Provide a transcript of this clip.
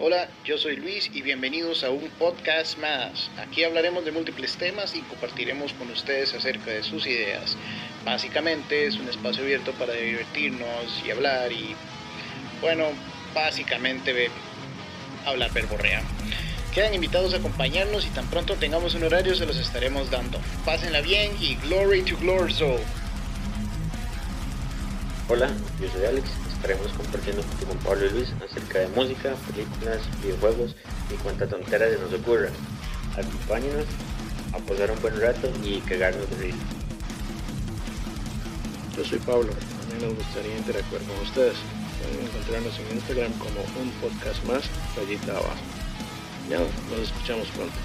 Hola, yo soy Luis y bienvenidos a un podcast más. Aquí hablaremos de múltiples temas y compartiremos con ustedes acerca de sus ideas. Básicamente es un espacio abierto para divertirnos y hablar y, bueno, básicamente hablar verborrea. Quedan invitados a acompañarnos y tan pronto tengamos un horario se los estaremos dando. Pásenla bien y glory to glory. Hola, yo soy Alex. Estaremos compartiendo con Pablo y Luis acerca de música, películas, videojuegos y cuánta tontera se nos ocurra. Acompáñenos a pasar un buen rato y cagarnos de risa. Yo soy Pablo. A mí nos gustaría interactuar con ustedes. Pueden encontrarnos en Instagram como un podcast más, rayita abajo. Ya, nos escuchamos pronto.